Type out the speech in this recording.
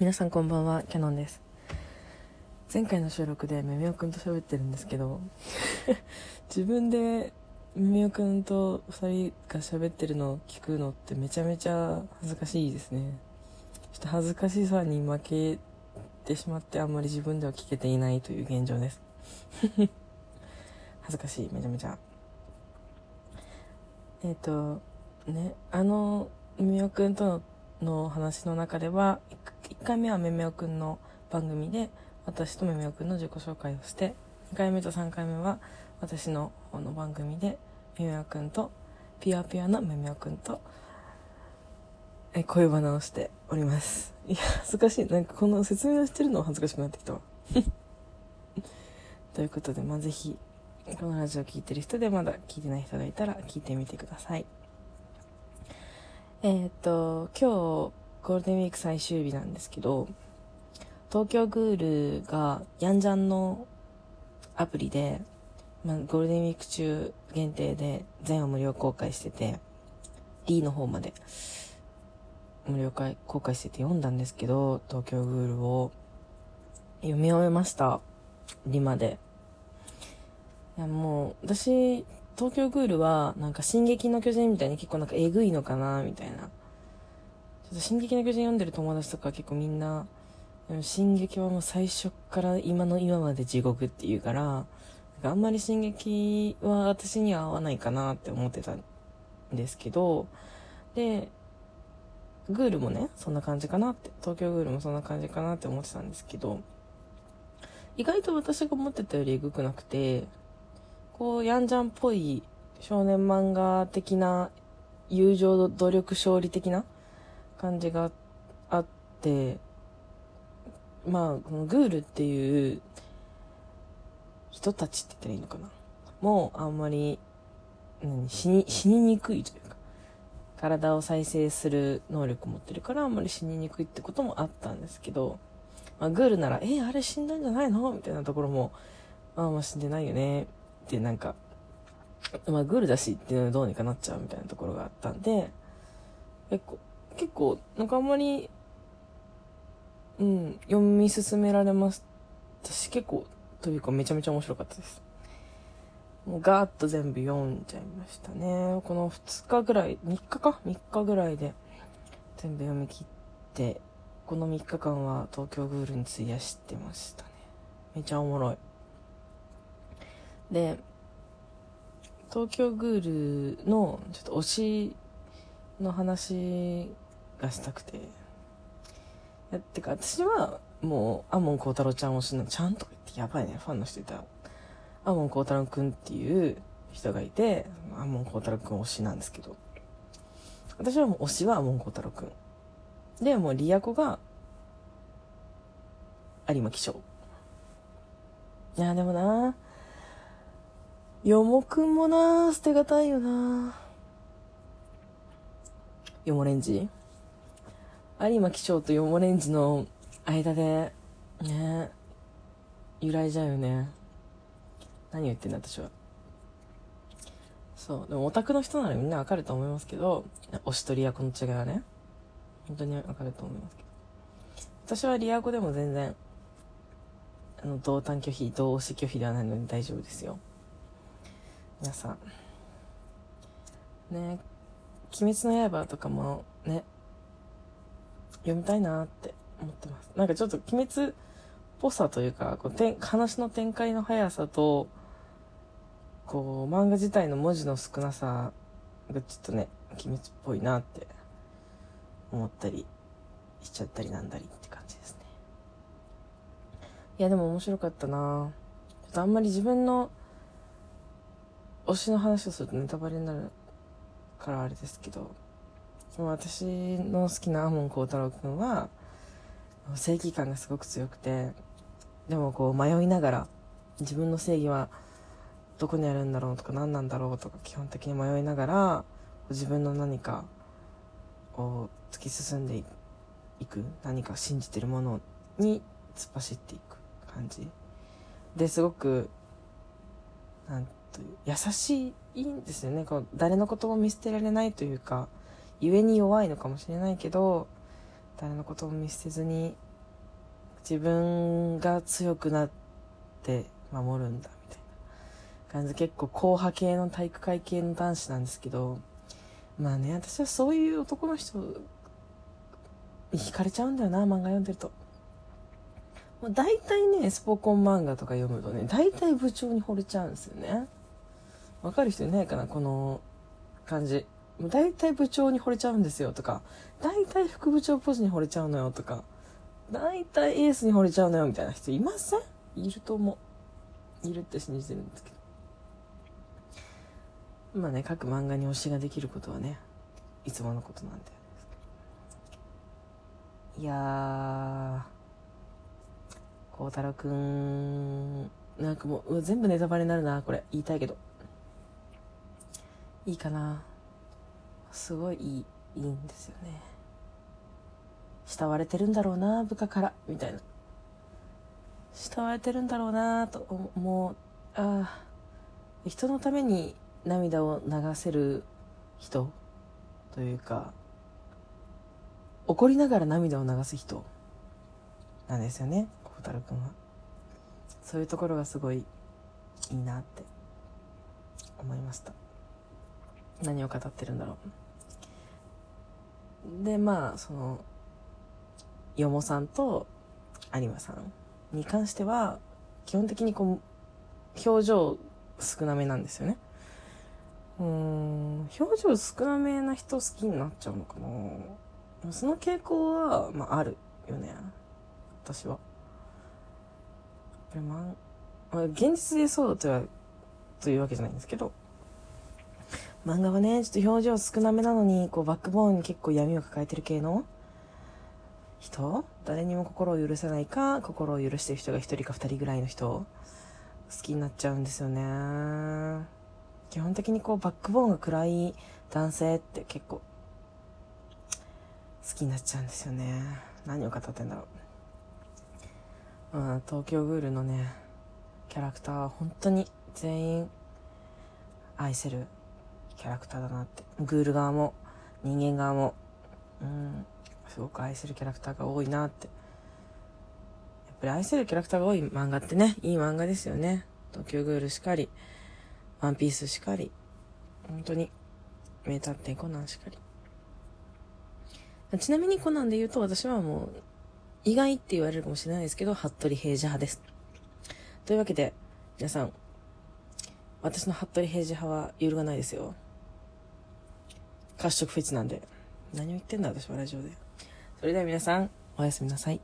皆さんこんばんはキャノンです。前回の収録でめめおくんと喋ってるんですけど 自分でめめおくんと2人が喋ってるのを聞くのってめちゃめちゃ恥ずかしいですね。ちょっと恥ずかしさに負けてしまってあんまり自分では聞けていないという現状です。恥ずかしいめちゃめちゃ。えっ、ー、とねあのめめおくんとのの話の中では1回目はめめおくんの番組で私とめめおくんの自己紹介をして2回目と3回目は私の方の番組でめめおくんとピュアピュアなめめおくんとえ恋バナをしております。いや恥ずかしい。なんかこの説明をしてるの恥ずかしくなってきたわ。ということでまあぜひこのラジオ聴いてる人でまだ聞いてない人がいたら聞いてみてください。えー、っと、今日、ゴールデンウィーク最終日なんですけど、東京グールが、ヤンジャンのアプリで、まあ、ゴールデンウィーク中限定で全話無料公開してて、D の方まで無料公開してて読んだんですけど、東京グールを読み終えました。リマで。いや、もう、私、東京グールは、なんか、進撃の巨人みたいに結構なんかえぐいのかな、みたいな。ちょっと、進撃の巨人読んでる友達とか結構みんな、進撃はもう最初から今の今まで地獄って言うから、あんまり進撃は私には合わないかなって思ってたんですけど、で、グールもね、そんな感じかなって、東京グールもそんな感じかなって思ってたんですけど、意外と私が思ってたよりえぐくなくて、こう、ヤンジャンっぽい少年漫画的な友情努力勝利的な感じがあって、まあ、このグールっていう人たちって言ったらいいのかな。もうあんまり、何、死に、死ににくいというか、体を再生する能力を持ってるからあんまり死ににくいってこともあったんですけど、まあ、グールなら、え、あれ死んだんじゃないのみたいなところも、ああ、まあ死んでないよね。ってなんか、まあグールだしっていうのでどうにかなっちゃうみたいなところがあったんで、結構、結構、なんかあんまり、うん、読み進められましたし、結構、というかめちゃめちゃ面白かったです。もうガーッと全部読んじゃいましたね。この2日ぐらい、3日か ?3 日ぐらいで全部読み切って、この3日間は東京グールに費やしてましたね。めちゃおもろい。で、東京グールのちょっと推しの話がしたくて。やってか、私はもう、アモン幸太郎ちゃん推しの、ちゃんとか言ってやばいね、ファンの人いた。アモン幸太郎くんっていう人がいて、アモン幸太郎くん推しなんですけど。私はもう推しはアモン幸太郎くん。で、もうリアコが、有馬騎将。いや、でもなよもくんもな捨てがたいよなよもレンジ？有馬騎将とよもレンジの間で、ね揺らいじゃうよね。何言ってんだ私は。そう。でもオタクの人ならみんなわかると思いますけど、推しとリアコの違いはね。本当にわかると思いますけど。私はリアコでも全然、あの、同担拒否、同推し拒否ではないので大丈夫ですよ。皆さんね「鬼滅の刃」とかもね読みたいなって思ってます。なんかちょっと鬼滅っぽさというかこう話の展開の速さとこう漫画自体の文字の少なさがちょっとね鬼滅っぽいなって思ったりしちゃったりなんだりって感じですね。いやでも面白かったな。ちょっとあんまり自分の推しの話をするとネタバレになるからあれですけど。私の好きなアモン幸太郎くんは正義感がすごく強くてでもこう迷いながら自分の正義はどこにあるんだろうとか何なんだろうとか基本的に迷いながら自分の何かを突き進んでいく何か信じてるものに突っ走っていく感じ。ですごくなんと優しいんですよね。こう誰のことも見捨てられないというか故に弱いのかもしれないけど誰のことも見捨てずに自分が強くなって守るんだみたいな感じ。で結構硬派系の体育会系の男子なんですけどまあね私はそういう男の人に惹かれちゃうんだよな漫画読んでると。もう大体ねスポコン漫画とか読むとね大体部長に惚れちゃうんですよね。わかる人いないかなこの感じ。大体部長に惚れちゃうんですよとか大体副部長ポジに惚れちゃうのよとか大体エースに惚れちゃうのよみたいな人いません？いると思う。いるって信じてるんですけど。まあね各漫画に推しができることはねいつものことなんで。いやー孝太郎くんなんかもう全部ネタバレになるなこれ。言いたいけど。いいかな。すごいいいんですよね。慕われてるんだろうな部下から。みたいな。慕われてるんだろうなと思う。ああ人のために涙を流せる人。というか怒りながら涙を流す人。なんですよね孝太郎君は。そういうところがすごいいいなって思いました。何を語ってるんだろう。でまあそのよもさんと有馬さんに関しては基本的にこう表情少なめなんですよね。うん表情少なめな人好きになっちゃうのかな。その傾向は、まあ、あるよね。私は。でまあ、現実でそうとはというわけじゃないんですけど。漫画はねちょっと表情少なめなのにこうバックボーンに結構闇を抱えてる系の人？誰にも心を許さないか心を許してる人が1人か2人ぐらいの人好きになっちゃうんですよね。基本的にこうバックボーンが暗い男性って結構好きになっちゃうんですよね。何を語ってんだろう、うん、東京グールのねキャラクターは本当に全員愛せるキャラクターだなって。グール側も人間側も。うん。すごく愛せるキャラクターが多いなって。やっぱり愛せるキャラクターが多い漫画ってねいい漫画ですよね。東京グールしかりワンピースしかり本当に名探偵コナンしかり。ちなみにコナンで言うと私はもう意外って言われるかもしれないですけど服部平次派です。というわけで皆さん私の服部平次派は揺るがないですよ。褐色フェチなんで。何を言ってんだ私はラジオで。それでは皆さん、おやすみなさい。